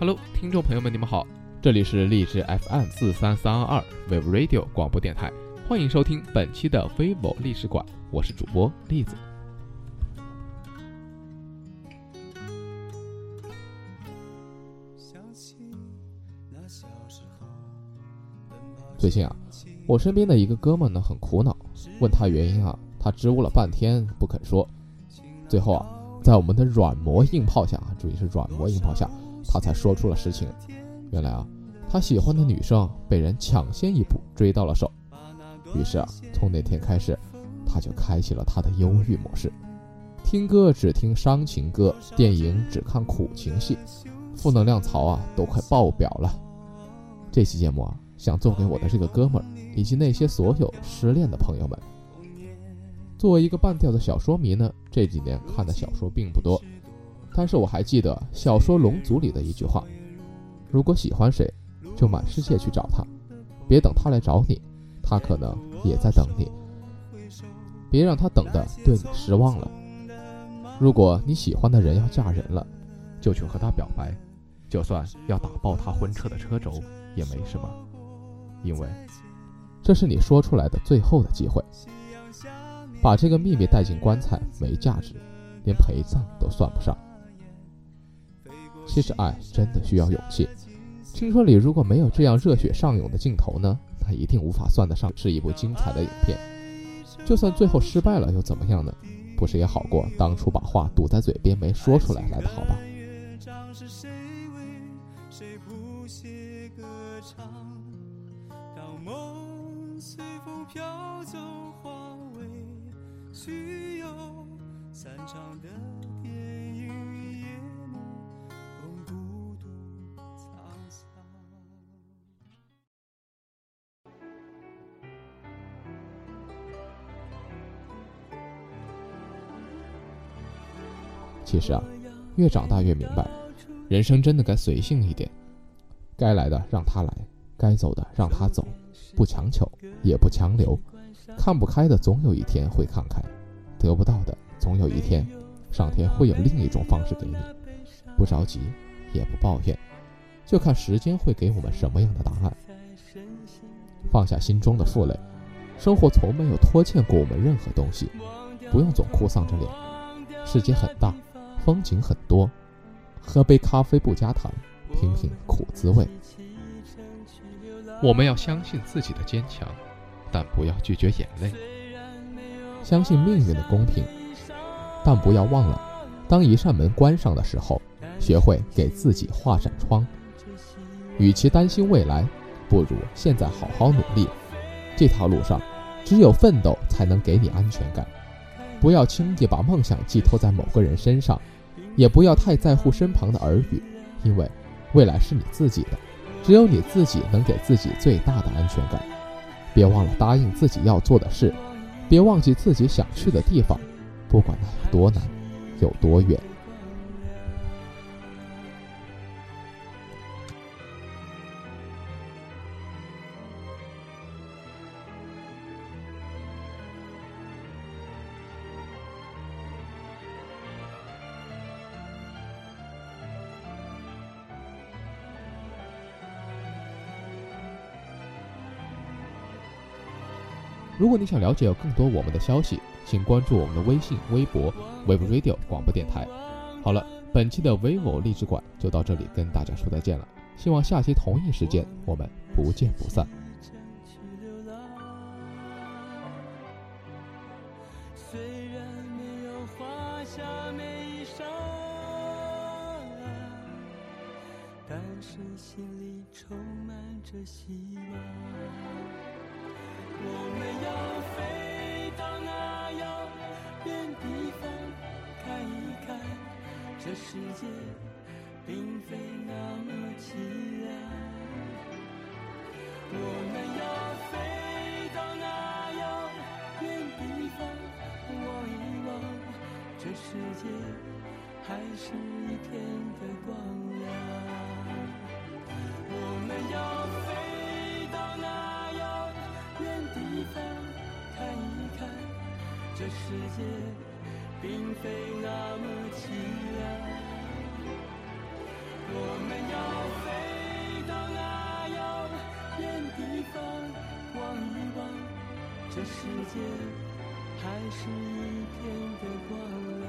Hello，听众朋友们，你们好，这里是荔枝 FM 四三三二二 Wave Radio 广播电台，欢迎收听本期的 vivo 历史馆，我是主播栗子。最近啊，我身边的一个哥们呢很苦恼，问他原因啊，他支吾了半天不肯说，最后啊，在我们的软磨硬泡下，注意是软磨硬泡下，他才说出了实情。原来啊，他喜欢的女生被人抢先一步追到了手，于是啊，从那天开始，他就开启了他的忧郁模式，听歌只听伤情歌，电影只看苦情戏，负能量槽啊都快爆表了。这期节目啊。想做给我的这个哥们儿，以及那些所有失恋的朋友们。作为一个半吊子小说迷呢，这几年看的小说并不多，但是我还记得小说《龙族》里的一句话：如果喜欢谁，就满世界去找他，别等他来找你，他可能也在等你。别让他等的对你失望了。如果你喜欢的人要嫁人了，就去和他表白，就算要打爆他婚车的车轴也没什么。因为这是你说出来的最后的机会，把这个秘密带进棺材没价值，连陪葬都算不上。其实爱真的需要勇气。青春里如果没有这样热血上涌的镜头呢，那一定无法算得上是一部精彩的影片。就算最后失败了又怎么样呢？不是也好过当初把话堵在嘴边没说出来来的好吧？散场的电其实啊，越长大越明白，人生真的该随性一点，该来的让他来，该走的让他走，不强求也不强留，看不开的总有一天会看开，得不到的总有一天，上天会有另一种方式给你，不着急也不抱怨，就看时间会给我们什么样的答案。放下心中的负累，生活从没有拖欠过我们任何东西，不用总哭丧着脸，世界很大。风景很多，喝杯咖啡不加糖，品品苦滋味。我们要相信自己的坚强，但不要拒绝眼泪；相信命运的公平，但不要忘了，当一扇门关上的时候，学会给自己画扇窗。与其担心未来，不如现在好好努力。这条路上，只有奋斗才能给你安全感。不要轻易把梦想寄托在某个人身上，也不要太在乎身旁的耳语，因为未来是你自己的，只有你自己能给自己最大的安全感。别忘了答应自己要做的事，别忘记自己想去的地方，不管那有多难，有多远。如果你想了解更多我们的消息，请关注我们的微信、微博 “Wave Radio” 广播电台。好了，本期的 vivo 励志馆就到这里，跟大家说再见了。希望下期同一时间我们不见不散。虽然没有画下眉梢，但是心里充满着希望。我们要飞到那遥远地方看一看这世界并非那么凄凉。界并非那么凄凉。我们要飞到那遥远地方，望一望，这世界还是一片的光亮。